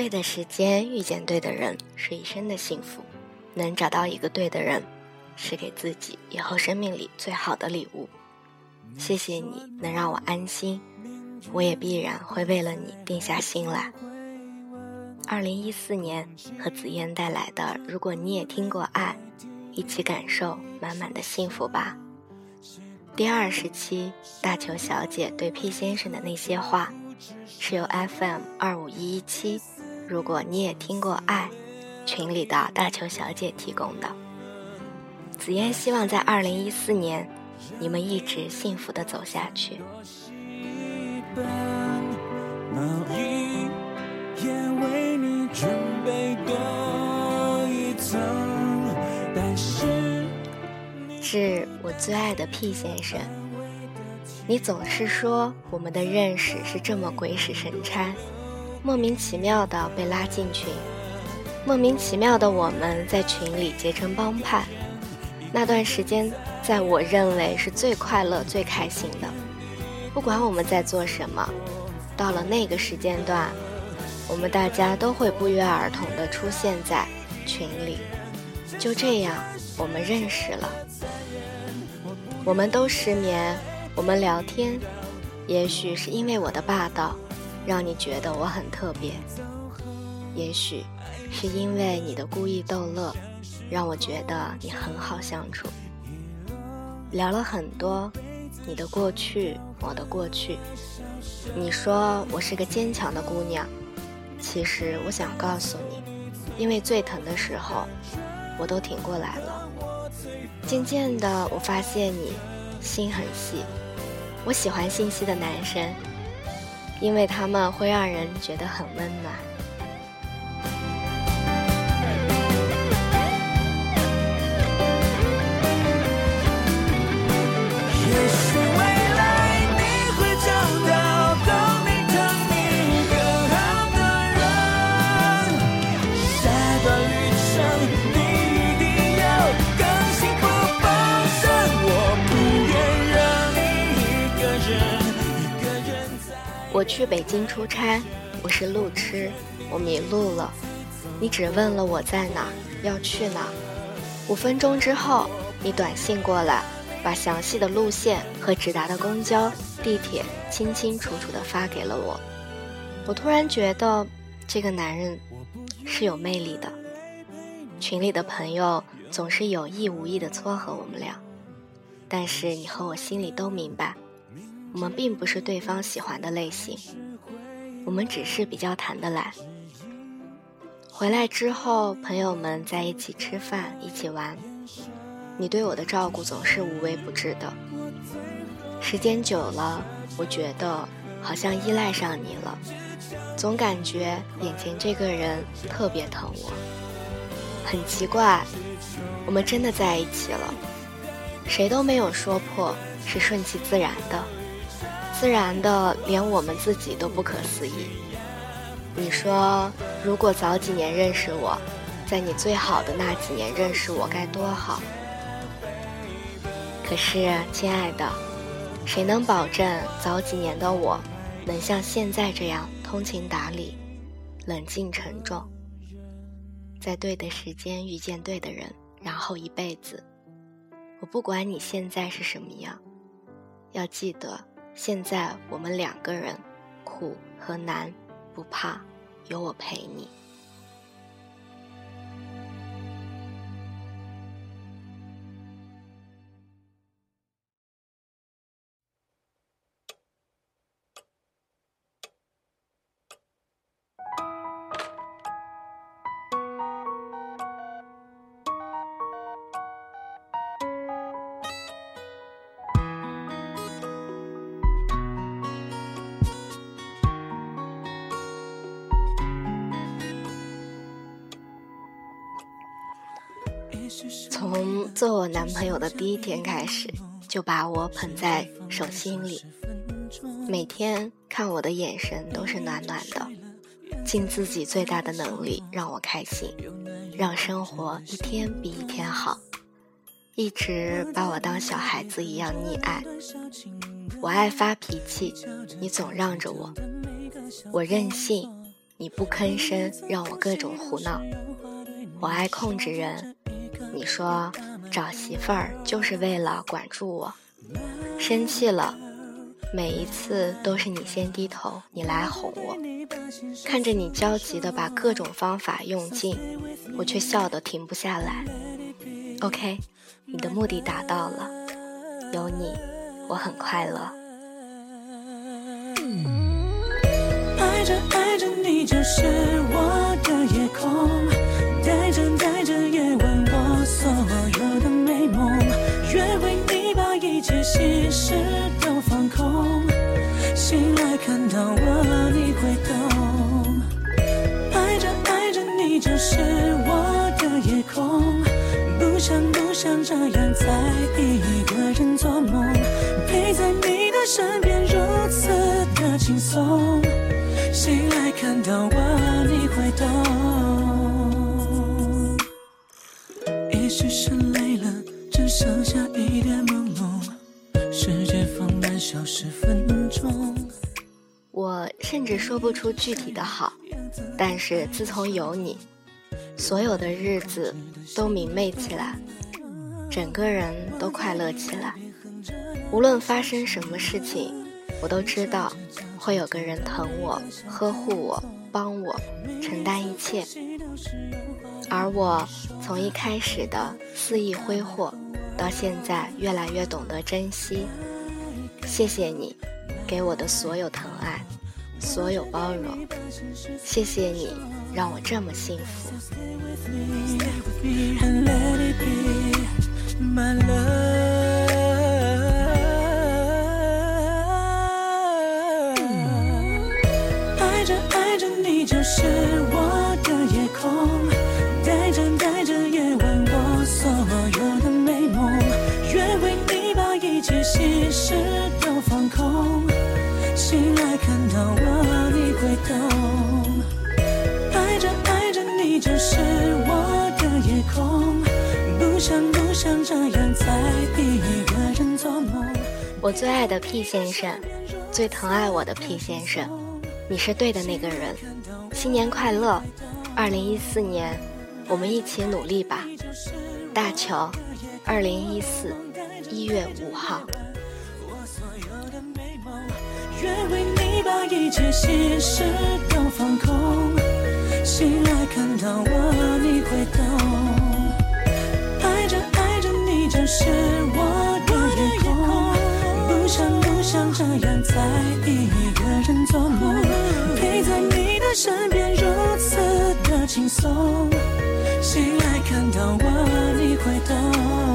对的时间遇见对的人是一生的幸福，能找到一个对的人，是给自己以后生命里最好的礼物。谢谢你能让我安心，我也必然会为了你定下心来。二零一四年和紫嫣带来的，如果你也听过爱，一起感受满满的幸福吧。第二十期大球小姐对 P 先生的那些话，是由 FM 二五一一七。如果你也听过爱，群里的大球小姐提供的。紫嫣希望在二零一四年，你们一直幸福的走下去。致我最爱的 P 先生，你总是说我们的认识是这么鬼使神差。莫名其妙的被拉进群，莫名其妙的我们在群里结成帮派。那段时间，在我认为是最快乐、最开心的。不管我们在做什么，到了那个时间段，我们大家都会不约而同的出现在群里。就这样，我们认识了。我们都失眠，我们聊天，也许是因为我的霸道。让你觉得我很特别，也许是因为你的故意逗乐，让我觉得你很好相处。聊了很多你的过去，我的过去。你说我是个坚强的姑娘，其实我想告诉你，因为最疼的时候，我都挺过来了。渐渐的，我发现你心很细，我喜欢心细的男生。因为他们会让人觉得很温暖。我去北京出差，我是路痴，我迷路了。你只问了我在哪，要去哪。五分钟之后，你短信过来，把详细的路线和直达的公交、地铁清清楚楚地发给了我。我突然觉得这个男人是有魅力的。群里的朋友总是有意无意地撮合我们俩，但是你和我心里都明白。我们并不是对方喜欢的类型，我们只是比较谈得来。回来之后，朋友们在一起吃饭，一起玩，你对我的照顾总是无微不至的。时间久了，我觉得好像依赖上你了，总感觉眼前这个人特别疼我。很奇怪，我们真的在一起了，谁都没有说破，是顺其自然的。自然的，连我们自己都不可思议。你说，如果早几年认识我，在你最好的那几年认识我该多好。可是，亲爱的，谁能保证早几年的我能像现在这样通情达理、冷静沉重，在对的时间遇见对的人，然后一辈子？我不管你现在是什么样，要记得。现在我们两个人，苦和难不怕，有我陪你。从做我男朋友的第一天开始，就把我捧在手心里，每天看我的眼神都是暖暖的，尽自己最大的能力让我开心，让生活一天比一天好，一直把我当小孩子一样溺爱。我爱发脾气，你总让着我；我任性，你不吭声，让我各种胡闹。我爱控制人，你说找媳妇儿就是为了管住我。生气了，每一次都是你先低头，你来哄我。看着你焦急的把各种方法用尽，我却笑得停不下来。OK，你的目的达到了，有你，我很快乐。爱着爱着你就是我一切心事都放空，醒来看到我你会懂。爱着爱着你就是我的夜空，不想不想这样再一个人做梦，陪在你的身边如此的轻松。醒来看到我，你会懂。也许是累了，只剩下一点朦胧，世界放慢消失分钟。我甚至说不出具体的好，但是自从有你，所有的日子都明媚起来，整个人都快乐起来。无论发生什么事情，我都知道。会有个人疼我、呵护我、帮我、承担一切，而我从一开始的肆意挥霍，到现在越来越懂得珍惜。谢谢你给我的所有疼爱，所有包容，谢谢你让我这么幸福。爱着爱着你就是我。到我你会懂。爱着爱着你就是我的夜空，不想不想这样再一个人做梦。我最爱的 P 先生，最疼爱我的 P 先生，你是对的那个人。新年快乐！二零一四年，我们一起努力吧。大乔，二零一四一月五号。我所有的美梦愿为你把一切心事都放空，醒来看到我你会懂。爱着爱着你就是我的夜空，不想不想这样再一个人做梦，陪在你的。身边如此的轻松，醒来看到我，你会懂。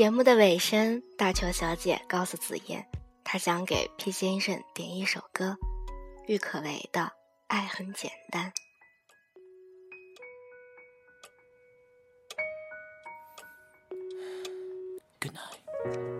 节目的尾声，大球小姐告诉紫嫣，她想给 P 先生点一首歌，郁可唯的《爱很简单》。Good night.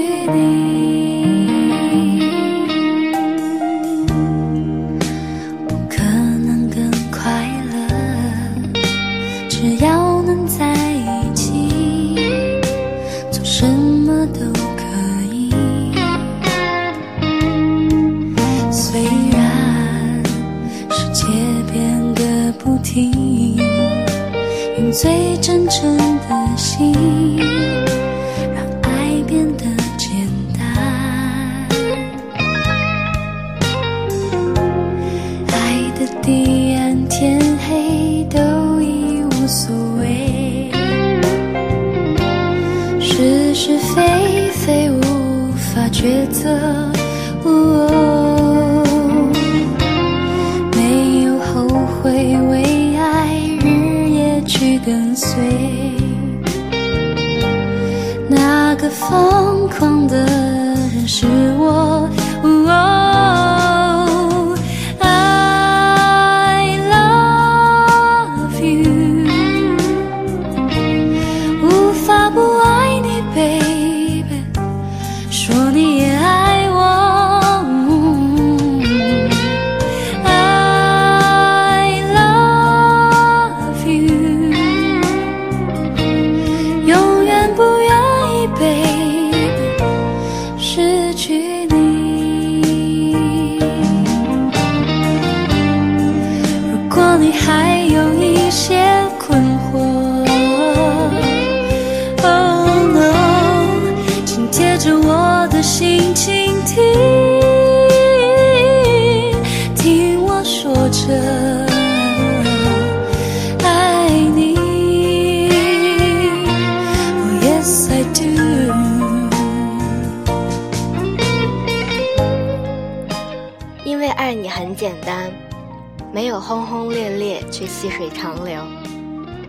距离我可能更快乐，只要能在一起，做什么都可以。虽然世界变得不停，用最真诚的心。细水长流。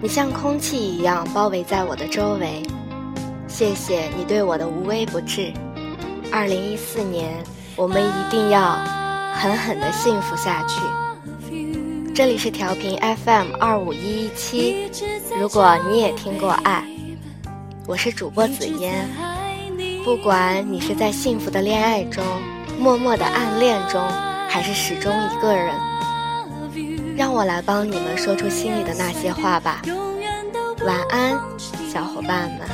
你像空气一样包围在我的周围。谢谢你对我的无微不至。二零一四年，我们一定要狠狠的幸福下去。这里是调频 FM 二五一一七。如果你也听过爱，我是主播紫嫣。不管你是在幸福的恋爱中，默默的暗恋中。还是始终一个人，让我来帮你们说出心里的那些话吧。晚安，小伙伴们。